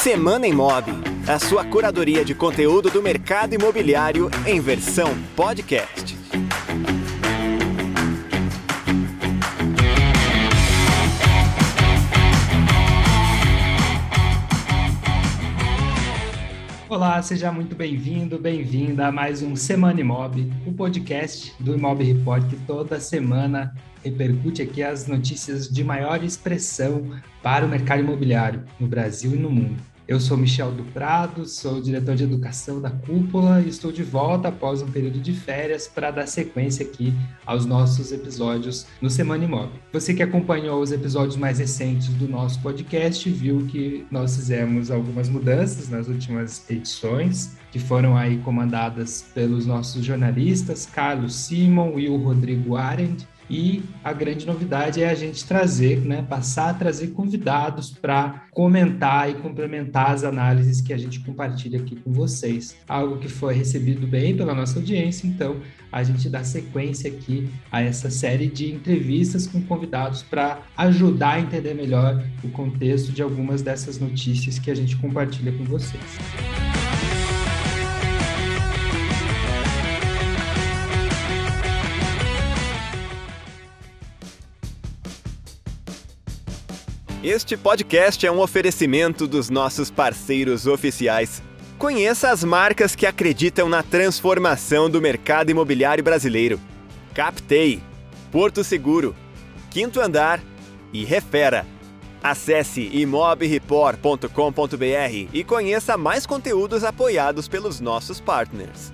Semana Imob, a sua curadoria de conteúdo do mercado imobiliário em versão podcast. Olá, seja muito bem-vindo, bem-vinda a mais um Semana Imob, o podcast do Imob Report que toda semana repercute aqui as notícias de maior expressão para o mercado imobiliário no Brasil e no mundo. Eu sou Michel do Prado, sou diretor de educação da Cúpula e estou de volta após um período de férias para dar sequência aqui aos nossos episódios no Semana Imóvel. Você que acompanhou os episódios mais recentes do nosso podcast viu que nós fizemos algumas mudanças nas últimas edições, que foram aí comandadas pelos nossos jornalistas Carlos Simon e o Rodrigo Arendt e a grande novidade é a gente trazer, né, passar a trazer convidados para comentar e complementar as análises que a gente compartilha aqui com vocês. Algo que foi recebido bem pela nossa audiência, então a gente dá sequência aqui a essa série de entrevistas com convidados para ajudar a entender melhor o contexto de algumas dessas notícias que a gente compartilha com vocês. Este podcast é um oferecimento dos nossos parceiros oficiais. Conheça as marcas que acreditam na transformação do mercado imobiliário brasileiro. Captei, Porto Seguro, Quinto Andar e Refera. Acesse imobreport.com.br e conheça mais conteúdos apoiados pelos nossos partners.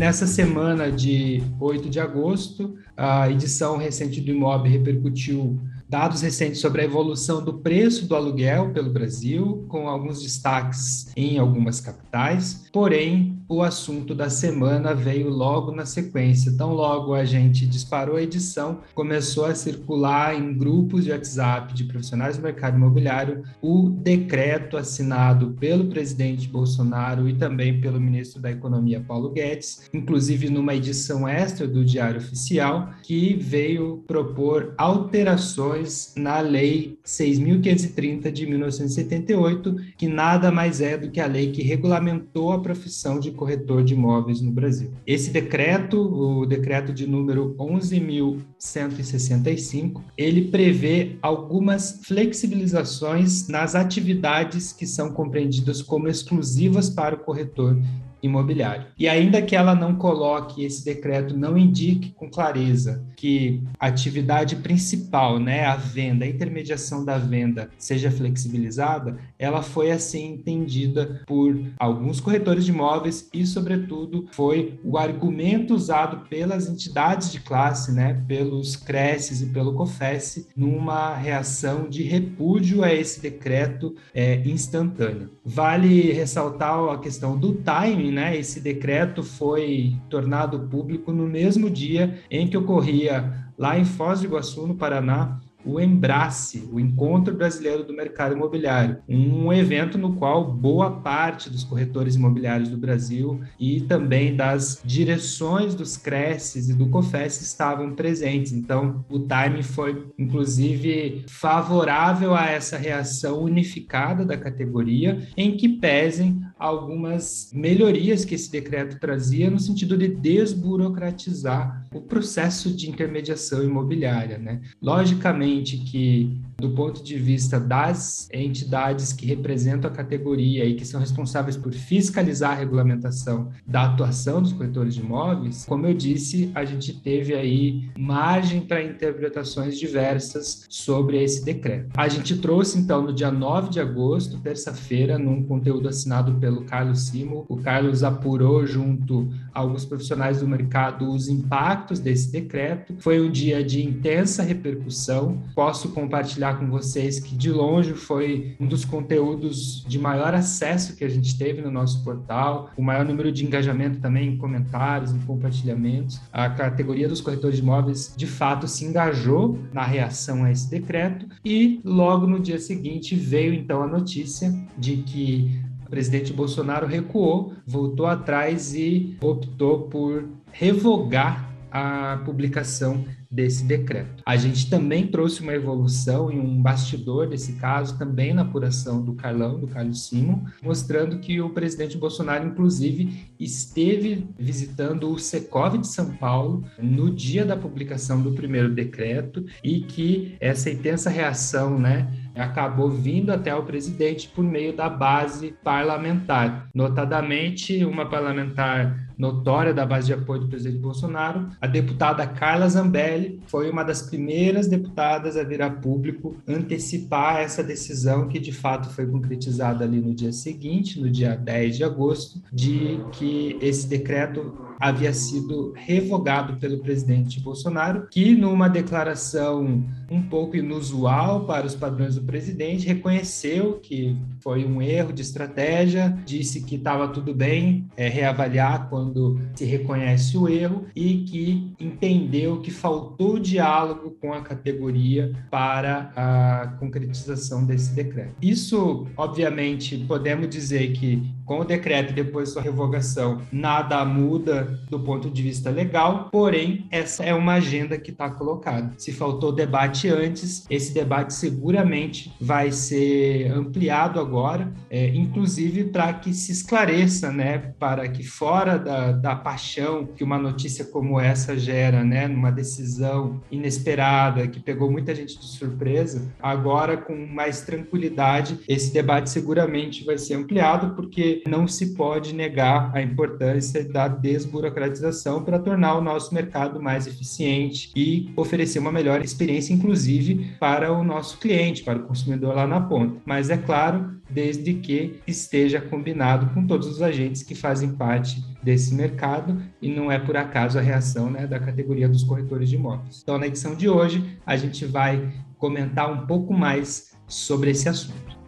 Nessa semana de 8 de agosto, a edição recente do Imob repercutiu dados recentes sobre a evolução do preço do aluguel pelo Brasil, com alguns destaques em algumas capitais. Porém, o assunto da semana veio logo na sequência. Tão logo a gente disparou a edição, começou a circular em grupos de WhatsApp de profissionais do mercado imobiliário o decreto assinado pelo presidente Bolsonaro e também pelo ministro da Economia Paulo Guedes, inclusive numa edição extra do Diário Oficial, que veio propor alterações na Lei 6.530 de 1978, que nada mais é do que a lei que regulamentou a profissão de corretor de imóveis no Brasil. Esse decreto, o decreto de número 11.165, ele prevê algumas flexibilizações nas atividades que são compreendidas como exclusivas para o corretor imobiliário. E ainda que ela não coloque esse decreto, não indique com clareza que a atividade principal, né, a venda, a intermediação da venda seja flexibilizada, ela foi assim entendida por alguns corretores de imóveis e, sobretudo, foi o argumento usado pelas entidades de classe, né, pelos CRECES e pelo COFES, numa reação de repúdio a esse decreto é, instantâneo. Vale ressaltar a questão do timing né, esse decreto foi tornado público no mesmo dia em que ocorria lá em Foz do Iguaçu, no Paraná, o Embrace, o Encontro Brasileiro do Mercado Imobiliário, um evento no qual boa parte dos corretores imobiliários do Brasil e também das direções dos CRECES e do COFES estavam presentes. Então, o time foi, inclusive, favorável a essa reação unificada da categoria, em que pesem algumas melhorias que esse decreto trazia no sentido de desburocratizar o processo de intermediação imobiliária. Né? Logicamente, que do ponto de vista das entidades que representam a categoria e que são responsáveis por fiscalizar a regulamentação da atuação dos corretores de imóveis, como eu disse, a gente teve aí margem para interpretações diversas sobre esse decreto. A gente trouxe então no dia 9 de agosto, terça-feira, num conteúdo assinado pelo Carlos Simo, o Carlos apurou junto a alguns profissionais do mercado os impactos desse decreto. Foi um dia de intensa repercussão. Posso compartilhar com vocês que de longe foi um dos conteúdos de maior acesso que a gente teve no nosso portal, o maior número de engajamento também em comentários, em compartilhamentos. A categoria dos corretores de imóveis de fato se engajou na reação a esse decreto e logo no dia seguinte veio então a notícia de que o presidente Bolsonaro recuou, voltou atrás e optou por revogar a publicação desse decreto. A gente também trouxe uma evolução em um bastidor desse caso, também na apuração do Carlão, do Carlos Simon, mostrando que o presidente Bolsonaro, inclusive, esteve visitando o Secov de São Paulo no dia da publicação do primeiro decreto e que essa intensa reação, né, acabou vindo até o presidente por meio da base parlamentar, notadamente uma parlamentar notória da base de apoio do presidente Bolsonaro, a deputada Carla Zambelli foi uma das primeiras deputadas a vir a público antecipar essa decisão que de fato foi concretizada ali no dia seguinte, no dia 10 de agosto, de que esse decreto havia sido revogado pelo presidente Bolsonaro, que numa declaração um pouco inusual para os padrões do presidente, reconheceu que foi um erro de estratégia, disse que estava tudo bem é, reavaliar quando se reconhece o erro e que entendeu que faltou diálogo com a categoria para a concretização desse decreto. Isso, obviamente, podemos dizer que com o decreto e depois sua revogação, nada muda do ponto de vista legal, porém, essa é uma agenda que está colocada. Se faltou debate antes, esse debate seguramente vai ser ampliado agora, é, inclusive para que se esclareça, né, para que fora da, da paixão que uma notícia como essa gera, né, numa decisão inesperada que pegou muita gente de surpresa, agora com mais tranquilidade, esse debate seguramente vai ser ampliado, porque não se pode negar a importância da desburocratização para tornar o nosso mercado mais eficiente e oferecer uma melhor experiência, inclusive para o nosso cliente, para o consumidor lá na ponta. Mas é claro, desde que esteja combinado com todos os agentes que fazem parte desse mercado e não é por acaso a reação né, da categoria dos corretores de imóveis. Então, na edição de hoje, a gente vai comentar um pouco mais sobre esse assunto.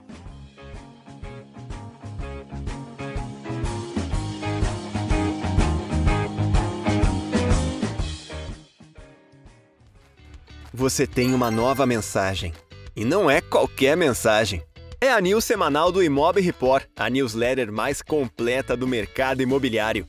Você tem uma nova mensagem. E não é qualquer mensagem. É a news semanal do Imob Report, a newsletter mais completa do mercado imobiliário.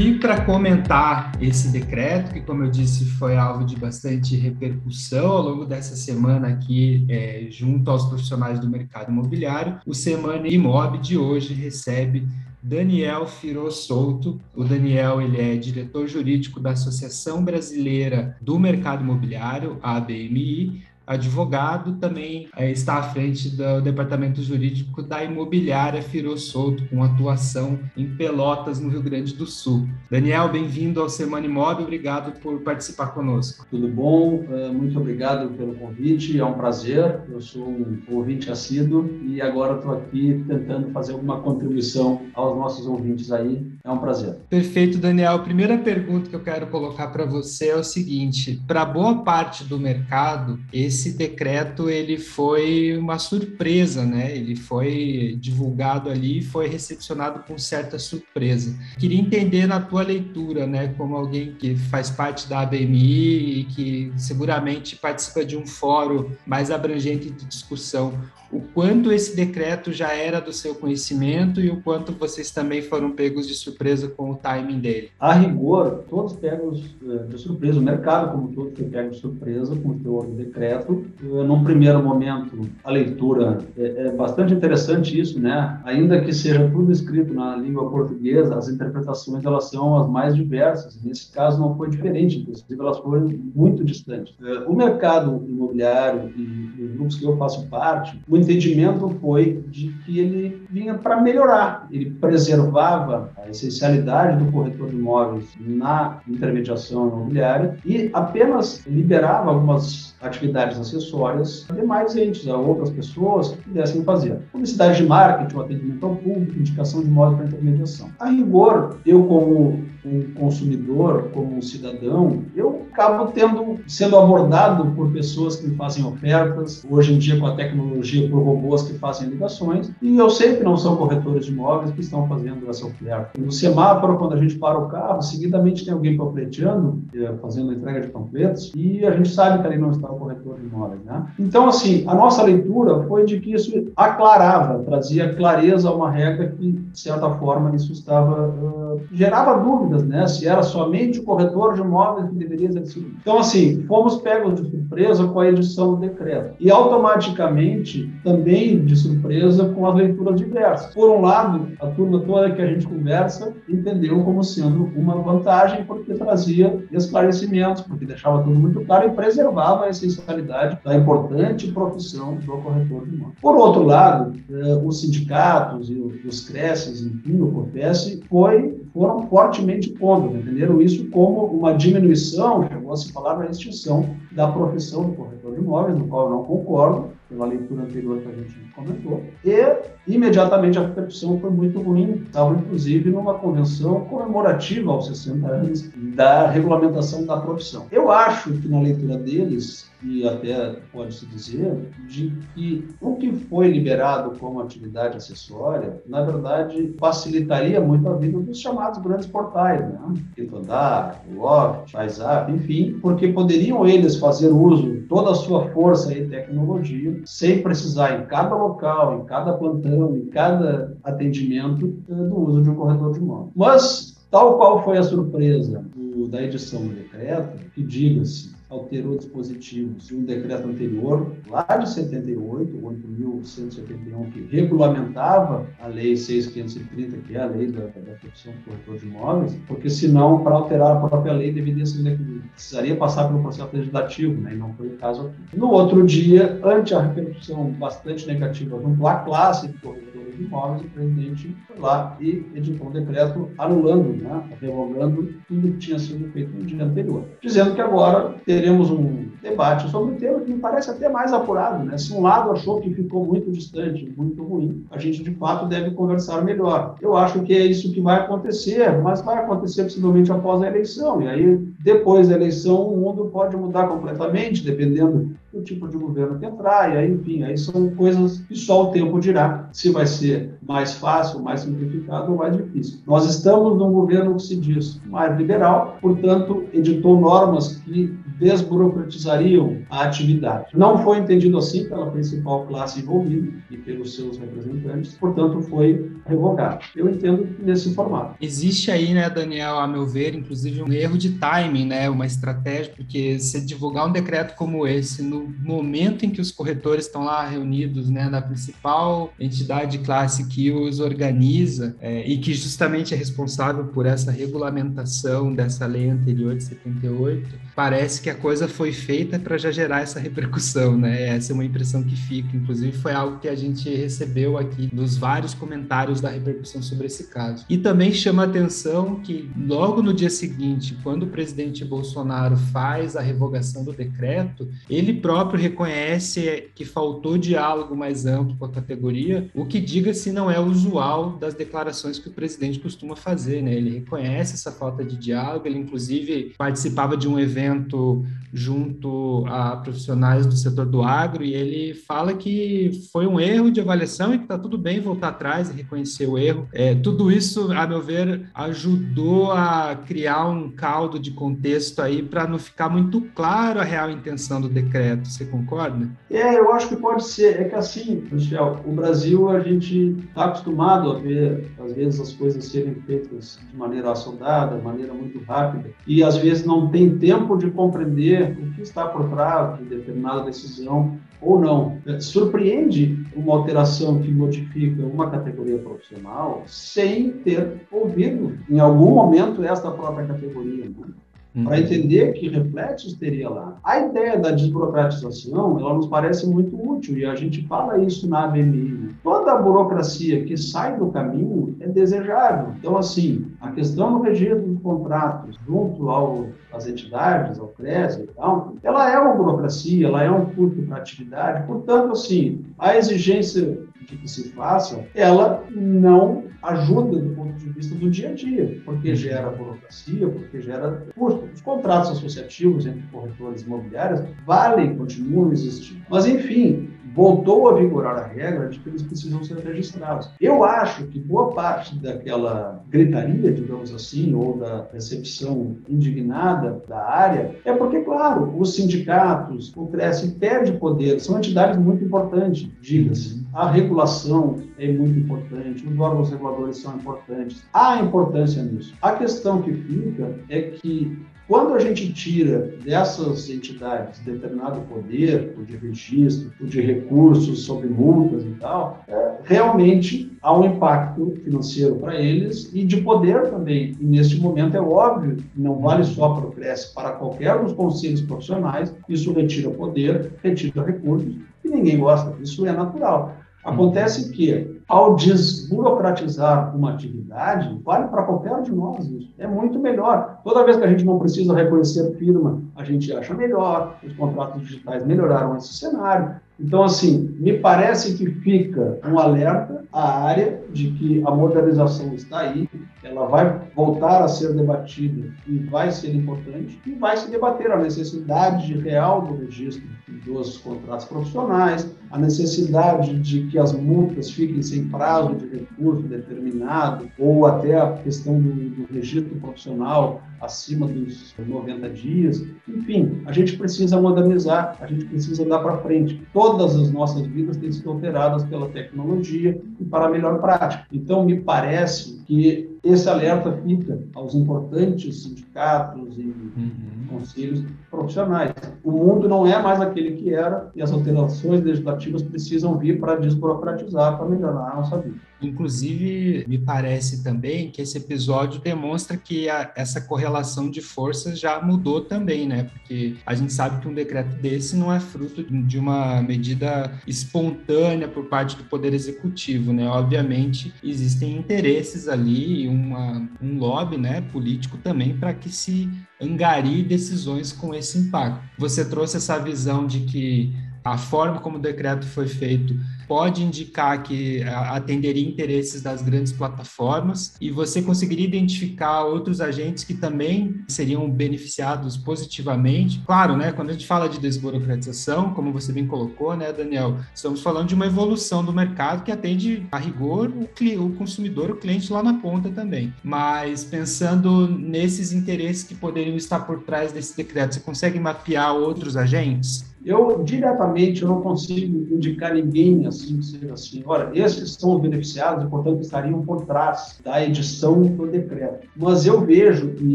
E para comentar esse decreto, que, como eu disse, foi alvo de bastante repercussão ao longo dessa semana aqui, é, junto aos profissionais do mercado imobiliário, o Semana Imob de hoje recebe Daniel Firo Souto. O Daniel ele é diretor jurídico da Associação Brasileira do Mercado Imobiliário, ABMI, advogado, também é, está à frente do departamento jurídico da imobiliária Firo Souto, com atuação em Pelotas, no Rio Grande do Sul. Daniel, bem-vindo ao Semana Imóvel, obrigado por participar conosco. Tudo bom? É, muito obrigado pelo convite, é um prazer. Eu sou um ouvinte assíduo e agora estou aqui tentando fazer alguma contribuição aos nossos ouvintes aí. É um prazer. Perfeito, Daniel. A primeira pergunta que eu quero colocar para você é o seguinte: para boa parte do mercado, esse decreto ele foi uma surpresa, né? Ele foi divulgado ali, foi recepcionado com certa surpresa. Queria entender na tua leitura, né, como alguém que faz parte da ABMI e que seguramente participa de um fórum mais abrangente de discussão, o quanto esse decreto já era do seu conhecimento e o quanto vocês também foram pegos de surpresa com o timing dele? A rigor, todos pegos eh, de surpresa, o mercado como todo foi pego de surpresa com o teor do decreto. Eh, num primeiro momento, a leitura é, é bastante interessante isso, né? Ainda que seja tudo escrito na língua portuguesa, as interpretações elas são as mais diversas. Nesse caso não foi diferente, inclusive elas foram muito distantes. Eh, o mercado imobiliário e os grupos que eu faço parte, o entendimento foi de que ele vinha para melhorar, ele preservava a essencialidade do corretor de imóveis na intermediação imobiliária e apenas liberava algumas atividades acessórias a demais entes, a outras pessoas que pudessem fazer. Publicidade de marketing, atendimento ao público, indicação de imóvel para intermediação. A rigor, eu como um consumidor, como um cidadão, eu acabo tendo, sendo abordado por pessoas que me fazem ofertas, hoje em dia com a tecnologia, por robôs que fazem ligações, e eu sei que não são corretores de imóveis que estão fazendo essa oferta. No semáforo, quando a gente para o carro, seguidamente tem alguém panfleteando, eh, fazendo a entrega de panfletos, e a gente sabe que ali não está o corretor de imóveis. Né? Então, assim, a nossa leitura foi de que isso aclarava, trazia clareza a uma regra que, de certa forma, isso estava, uh, gerava dúvidas, né? Se era somente o corretor de imóveis que deveria exercer. Então, assim, fomos pegos de surpresa com a edição do decreto. E automaticamente, também de surpresa com as leituras diversas. Por um lado, a turma toda que a gente conversa entendeu como sendo uma vantagem, porque trazia esclarecimentos, porque deixava tudo muito claro e preservava a essencialidade da importante profissão do corretor de imóveis. Por outro lado, eh, os sindicatos e os CRECES, enfim, o COFES, foi, foram fortemente contra, entenderam isso como uma diminuição, chegou a se falar na extinção da profissão do corretor de imóveis, no qual eu não concordo, pela leitura anterior que a gente comentou, e imediatamente a repercussão foi muito ruim. Estava, inclusive, numa convenção comemorativa aos 60 anos da regulamentação da profissão. Eu acho que na leitura deles, e até pode-se dizer, de que o que foi liberado como atividade acessória, na verdade, facilitaria muito a vida dos chamados grandes portais, né? Quinto Andar, Loft, WhatsApp, enfim, porque poderiam eles fazer uso toda a sua força e tecnologia, sem precisar em cada local, em cada plantão, em cada atendimento, eh, do uso de um corretor de imóvel. Mas, tal qual foi a surpresa do, da edição do decreto, que diga-se, alterou dispositivos de um decreto anterior, lá de 78, 8.171, que regulamentava a Lei 6.530, que é a lei da, da profissão do corretor de imóveis, porque senão, para alterar a própria lei, deveria ser, precisaria passar pelo processo legislativo, né, e não foi o caso aqui. No outro dia, ante a repercussão bastante negativa junto à classe de corretor o presidente foi lá e editou um decreto anulando, né, revogando tudo que tinha sido feito no dia anterior, dizendo que agora teremos um debate sobre o tema que me parece até mais apurado. Né? Se um lado achou que ficou muito distante, muito ruim, a gente de fato deve conversar melhor. Eu acho que é isso que vai acontecer, mas vai acontecer possivelmente após a eleição. E aí, depois da eleição, o mundo pode mudar completamente, dependendo do tipo de governo que entrar, e aí, enfim, aí são coisas que só o tempo dirá se vai ser mais fácil, mais simplificado ou mais difícil. Nós estamos num governo que se diz mais liberal, portanto, editou normas que desburocratizariam a atividade. Não foi entendido assim pela principal classe envolvida e pelos seus representantes, portanto, foi revogado. Eu entendo nesse formato. Existe aí, né, Daniel, a meu ver, inclusive um erro de timing, né, uma estratégia, porque se divulgar um decreto como esse no momento em que os corretores estão lá reunidos, né, na principal entidade de classe que os organiza é, e que justamente é responsável por essa regulamentação dessa lei anterior de 78, parece que a coisa foi feita para já gerar essa repercussão, né? Essa é uma impressão que fica. Inclusive, foi algo que a gente recebeu aqui nos vários comentários da repercussão sobre esse caso. E também chama a atenção que, logo no dia seguinte, quando o presidente Bolsonaro faz a revogação do decreto, ele próprio reconhece que faltou diálogo mais amplo com a categoria, o que, diga-se, não é usual das declarações que o presidente costuma fazer, né? Ele reconhece essa falta de diálogo, ele, inclusive, participava de um evento evento junto a profissionais do setor do agro e ele fala que foi um erro de avaliação e que está tudo bem voltar atrás e reconhecer o erro. É, tudo isso, a meu ver, ajudou a criar um caldo de contexto aí para não ficar muito claro a real intenção do decreto. Você concorda? É, eu acho que pode ser. É que assim, Michel, o Brasil a gente está acostumado a ver às vezes as coisas serem feitas de maneira assodada, de maneira muito rápida e às vezes não tem tempo de compreender o que está por trás de determinada decisão ou não. É, surpreende uma alteração que modifica uma categoria profissional sem ter ouvido, em algum momento, esta própria categoria. Né? Uhum. Para entender que reflexos teria lá. A ideia da desburocratização, ela nos parece muito útil e a gente fala isso na ABMI. Né? Toda a burocracia que sai do caminho é desejável. Então, assim, a questão do registro dos contratos junto ao, às entidades, ao CRES e tal, ela é uma burocracia, ela é um custo para a atividade. Portanto, assim, a exigência de que se faça, ela não ajuda do ponto de vista do dia a dia, porque gera burocracia, porque gera custo. Os contratos associativos entre corretores imobiliários valem, continuam existindo. Mas, enfim, voltou a vigorar a regra de que eles precisam ser registrados. Eu acho que boa parte daquela gritaria, digamos assim, ou da recepção indignada da área, é porque, claro, os sindicatos, o CRES perde poder, são entidades muito importantes, diga-se. A regulação é muito importante, os órgãos reguladores são importantes. Há importância nisso. A questão que fica é que quando a gente tira dessas entidades determinado poder, o de registro, o de recursos sobre multas e tal, é, realmente há um impacto financeiro para eles e de poder também. E neste momento é óbvio, não vale só para o CRES, para qualquer dos conselhos profissionais, isso retira poder, retira recursos e ninguém gosta, isso é natural. Acontece que, ao desburocratizar uma atividade, vale para qualquer um de nós isso. É muito melhor. Toda vez que a gente não precisa reconhecer firma, a gente acha melhor. Os contratos digitais melhoraram esse cenário. Então, assim, me parece que fica um alerta à área de que a modernização está aí, ela vai voltar a ser debatida e vai ser importante, e vai se debater a necessidade real do registro dos contratos profissionais, a necessidade de que as multas fiquem sem prazo de recurso determinado, ou até a questão do, do registro profissional acima dos 90 dias. Enfim, a gente precisa modernizar, a gente precisa dar para frente. Todas as nossas vidas têm sido alteradas pela tecnologia e para a melhor prática. Então, me parece que esse alerta fica aos importantes sindicatos e uhum. conselhos profissionais. O mundo não é mais aquele que era e as alterações legislativas precisam vir para desburocratizar, para melhorar a nossa vida. Inclusive, me parece também que esse episódio demonstra que a, essa correlação de forças já mudou também, né? Porque a gente sabe que um decreto desse não é fruto de uma medida espontânea por parte do Poder Executivo, né? Obviamente, existem interesses ali, uma, um lobby né, político também para que se angarie decisões com esse impacto. Você trouxe essa visão de que a forma como o decreto foi feito pode indicar que atenderia interesses das grandes plataformas e você conseguiria identificar outros agentes que também seriam beneficiados positivamente. Claro, né, quando a gente fala de desburocratização, como você bem colocou, né, Daniel, estamos falando de uma evolução do mercado que atende a rigor o, o consumidor, o cliente lá na ponta também. Mas pensando nesses interesses que poderiam estar por trás desse decreto, você consegue mapear outros agentes? Eu, diretamente, eu não consigo indicar ninguém assim, que seja assim. Ora, esses são os beneficiados e, portanto, estariam por trás da edição do decreto. Mas eu vejo, e,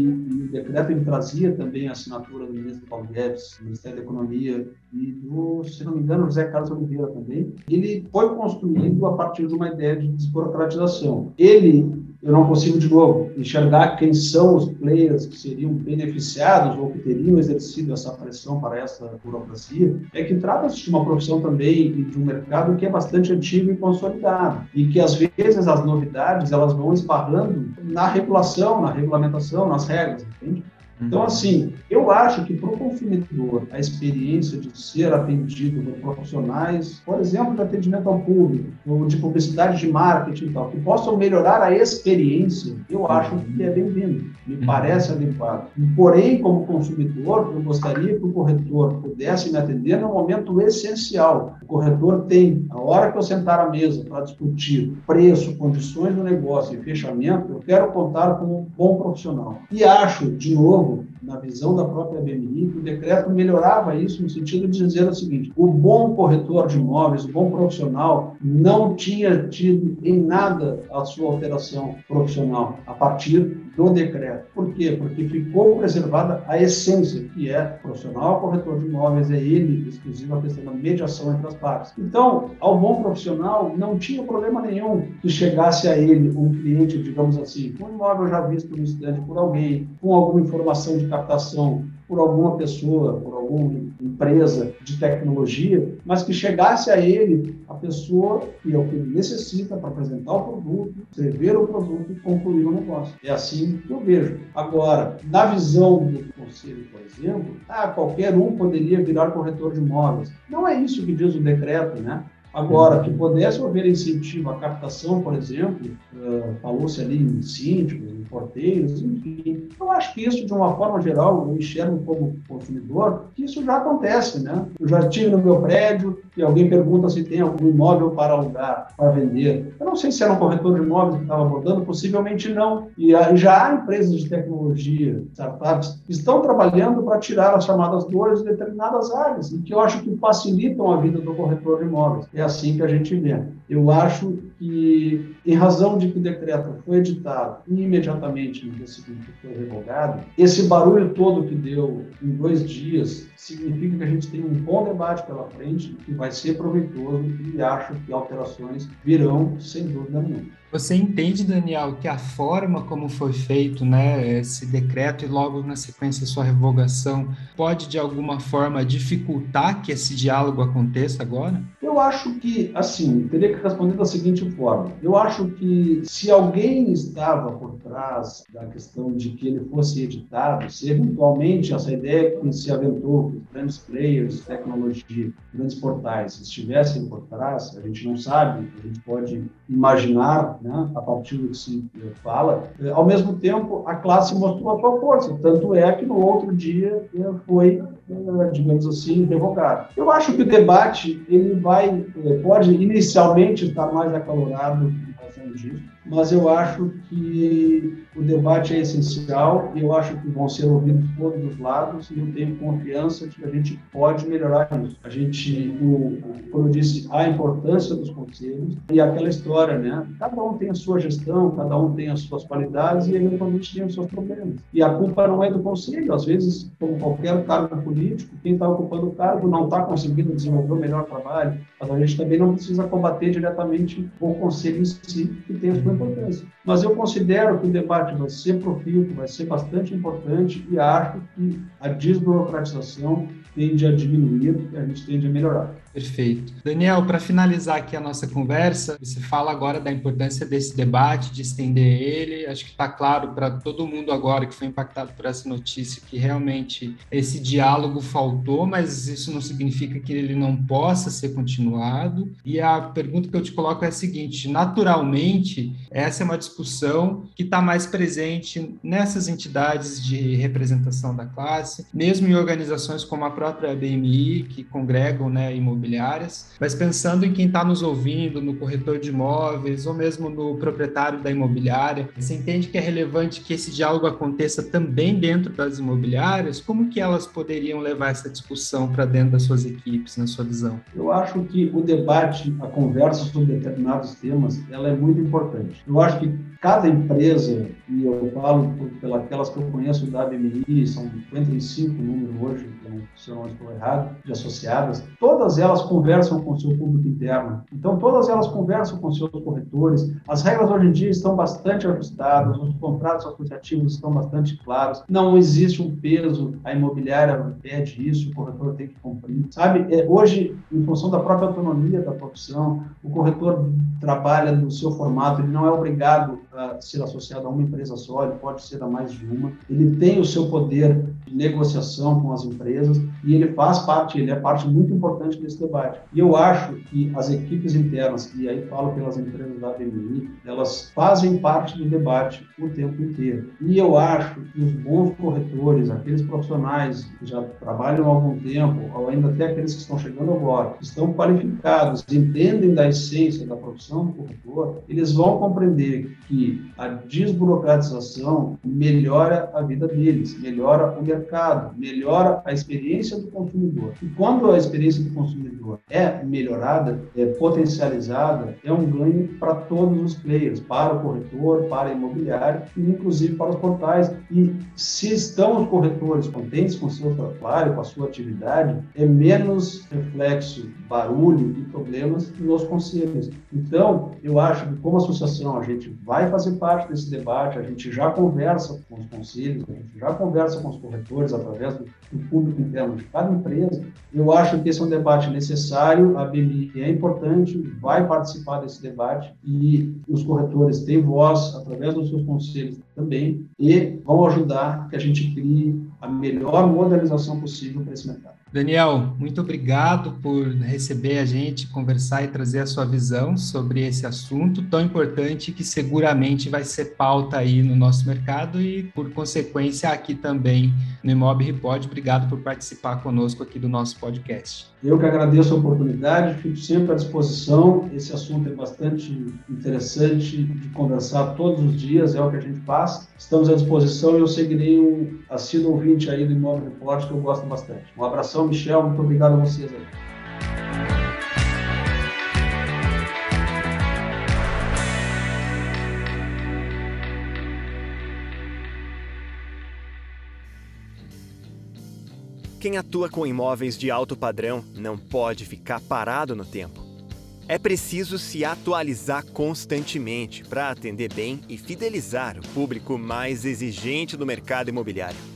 e o decreto ele trazia também a assinatura do ministro Paulo Guedes, do Ministério da Economia e do, se não me engano, José Carlos Oliveira também. Ele foi construído a partir de uma ideia de desburocratização. Ele eu não consigo, de novo, enxergar quem são os players que seriam beneficiados ou que teriam exercido essa pressão para essa burocracia, é que trata-se de uma profissão também e de um mercado que é bastante antigo e consolidado e que, às vezes, as novidades elas vão esbarrando na regulação, na regulamentação, nas regras, entende? Então, assim, eu acho que para o consumidor, a experiência de ser atendido por profissionais, por exemplo, de atendimento ao público, ou de publicidade de marketing e tal, que possam melhorar a experiência, eu acho que é bem-vindo, me parece adequado. Porém, como consumidor, eu gostaria que o corretor pudesse me atender no momento essencial. O corretor tem, a hora que eu sentar à mesa para discutir preço, condições do negócio e fechamento, eu quero contar com um bom profissional. E acho, de novo, na visão da própria BMI, o decreto melhorava isso no sentido de dizer o seguinte: o bom corretor de imóveis, o bom profissional, não tinha tido em nada a sua alteração profissional. A partir do decreto. Por quê? Porque ficou preservada a essência, que é profissional, corretor de imóveis, é ele exclusivo a questão da mediação entre as partes. Então, ao bom profissional, não tinha problema nenhum que chegasse a ele um cliente, digamos assim, com um imóvel já visto no estande por alguém, com alguma informação de captação por alguma pessoa, por alguma empresa de tecnologia, mas que chegasse a ele a pessoa que é o que ele necessita para apresentar o produto, escrever o produto e concluir o negócio. É assim que eu vejo. Agora, na visão do conselho, por exemplo, ah, qualquer um poderia virar corretor de imóveis. Não é isso que diz o decreto, né? Agora, que pudesse haver incentivo à captação, por exemplo, uh, falou-se ali em sínticos, em porteiros, enfim. Eu acho que isso, de uma forma geral, eu enxergo como consumidor, que isso já acontece, né? Eu já tive no meu prédio e alguém pergunta se tem algum imóvel para alugar, para vender. Eu não sei se era um corretor de imóveis que estava abordando, possivelmente não. E já há empresas de tecnologia, startups, que estão trabalhando para tirar as chamadas dores de determinadas áreas, e que eu acho que facilitam a vida do corretor de imóveis. É assim que a gente vê. Eu acho que, em razão de que o decreto foi editado e imediatamente no dia seguinte foi revogado, esse barulho todo que deu em dois dias significa que a gente tem um bom debate pela frente, que vai ser proveitoso e acho que alterações virão sem dúvida nenhuma. Você entende, Daniel, que a forma como foi feito né, esse decreto e logo na sequência sua revogação pode, de alguma forma, dificultar que esse diálogo aconteça agora? Eu acho que, assim, teria que responder da seguinte forma. Eu acho que se alguém estava por trás da questão de que ele fosse editado, se eventualmente essa ideia que se aventou, grandes players tecnologia, grandes portais estivessem por trás, a gente não sabe, a gente pode imaginar né, a partir do que se fala. Ao mesmo tempo, a classe mostrou a sua força, tanto é que no outro dia eh, foi eh, digamos assim, revogado. Eu acho que o debate ele vai, eh, pode inicialmente estar mais acalorado em razão disso, mas eu acho que o debate é essencial eu acho que vão ser ouvidos todos os lados e eu tenho confiança de que a gente pode melhorar isso. A gente, o, como eu disse, a importância dos conselhos e aquela história, né? Cada um tem a sua gestão, cada um tem as suas qualidades e eventualmente tem os seus problemas. E a culpa não é do conselho. Às vezes, como qualquer cargo político, quem está ocupando o cargo não está conseguindo desenvolver o melhor trabalho, mas a gente também não precisa combater diretamente o conselho em si, que tem a sua importância. Mas eu considero que o debate vai ser profícuo, vai ser bastante importante e acho que a desburocratização tende a diminuir e a gente tende a melhorar. Perfeito. Daniel, para finalizar aqui a nossa conversa, você fala agora da importância desse debate, de estender ele. Acho que está claro para todo mundo agora que foi impactado por essa notícia que realmente esse diálogo faltou, mas isso não significa que ele não possa ser continuado. E a pergunta que eu te coloco é a seguinte: naturalmente, essa é uma discussão que está mais presente nessas entidades de representação da classe, mesmo em organizações como a própria BMI, que congregam né, imobiliários imobiliárias, mas pensando em quem está nos ouvindo, no corretor de imóveis ou mesmo no proprietário da imobiliária, você entende que é relevante que esse diálogo aconteça também dentro das imobiliárias? Como que elas poderiam levar essa discussão para dentro das suas equipes, na sua visão? Eu acho que o debate, a conversa sobre determinados temas, ela é muito importante. Eu acho que cada empresa, e eu falo pelas que eu conheço da BMI, são 55 números hoje, então, se eu não estou errado, de associadas, todas elas conversam com o seu público interno. Então, todas elas conversam com seus corretores. As regras hoje em dia estão bastante ajustadas, os contratos associativos estão bastante claros. Não existe um peso, a imobiliária pede isso, o corretor tem que cumprir. Sabe, é, hoje, em função da própria autonomia da profissão, o corretor trabalha no seu formato, ele não é obrigado ser associado a uma empresa só, ele pode ser a mais de uma. Ele tem o seu poder de negociação com as empresas e ele faz parte, ele é parte muito importante desse debate. E eu acho que as equipes internas, e aí falo pelas empresas da BMI, elas fazem parte do debate o tempo inteiro. E eu acho que os bons corretores, aqueles profissionais que já trabalham há algum tempo, ou ainda até aqueles que estão chegando agora, estão qualificados, entendem da essência da profissão do corretor, eles vão compreender que a desburocratização melhora a vida deles, melhora o mercado, melhora a experiência do consumidor. E quando a experiência do consumidor é melhorada, é potencializada, é um ganho para todos os players, para o corretor, para a imobiliária e inclusive para os portais. E se estão os corretores contentes com o seu trabalho, com a sua atividade, é menos reflexo, barulho e problemas nos conselhos. Então, eu acho que como associação a gente vai fazer parte desse debate, a gente já conversa com os conselhos, a gente já conversa com os corretores através do, do público interno de cada empresa. Eu acho que esse é um debate necessário, a BMI é importante, vai participar desse debate e os corretores têm voz através dos seus conselhos também e vão ajudar que a gente crie a melhor modernização possível para esse mercado. Daniel, muito obrigado por receber a gente, conversar e trazer a sua visão sobre esse assunto tão importante que seguramente vai ser pauta aí no nosso mercado e, por consequência, aqui também no Imob Report. Obrigado por participar conosco aqui do nosso podcast. Eu que agradeço a oportunidade, fico sempre à disposição. Esse assunto é bastante interessante de conversar todos os dias, é o que a gente faz. Estamos à disposição e eu seguirei um assíduo ouvinte aí do Imóvel Report, que eu gosto bastante. Um abração, Michel, muito obrigado a vocês aí. Quem atua com imóveis de alto padrão não pode ficar parado no tempo. É preciso se atualizar constantemente para atender bem e fidelizar o público mais exigente do mercado imobiliário.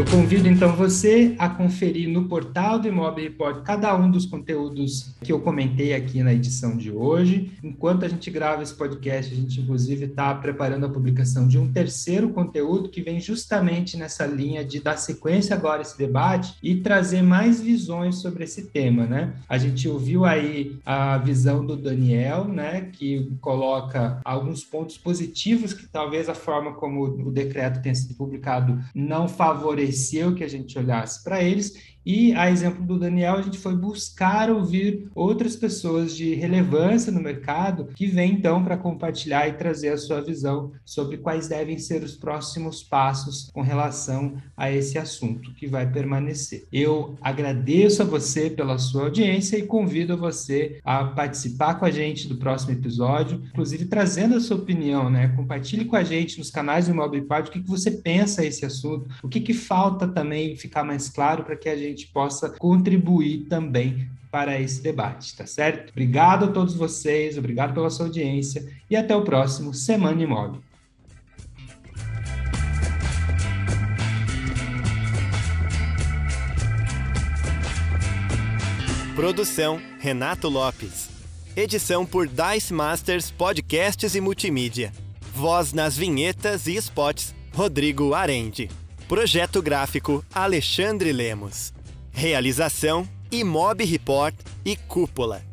Eu convido então você a conferir no portal do Imóvel Report cada um dos conteúdos que eu comentei aqui na edição de hoje. Enquanto a gente grava esse podcast, a gente inclusive está preparando a publicação de um terceiro conteúdo que vem justamente nessa linha de dar sequência agora a esse debate e trazer mais visões sobre esse tema, né? A gente ouviu aí a visão do Daniel, né, que coloca alguns pontos positivos que talvez a forma como o decreto tenha sido publicado não favoreça favoreceu que a gente olhasse para eles e, a exemplo do Daniel, a gente foi buscar ouvir outras pessoas de relevância no mercado que vêm então para compartilhar e trazer a sua visão sobre quais devem ser os próximos passos com relação a esse assunto que vai permanecer. Eu agradeço a você pela sua audiência e convido você a participar com a gente do próximo episódio, inclusive trazendo a sua opinião, né? Compartilhe com a gente nos canais do Imobiliário o que, que você pensa esse assunto, o que, que falta também ficar mais claro para que a gente gente possa contribuir também para esse debate, tá certo? Obrigado a todos vocês, obrigado pela sua audiência e até o próximo Semana Imóvel. Produção Renato Lopes. Edição por Dice Masters Podcasts e Multimídia. Voz nas vinhetas e spots Rodrigo Arende. Projeto gráfico Alexandre Lemos. Realização Imob Report e Cúpula.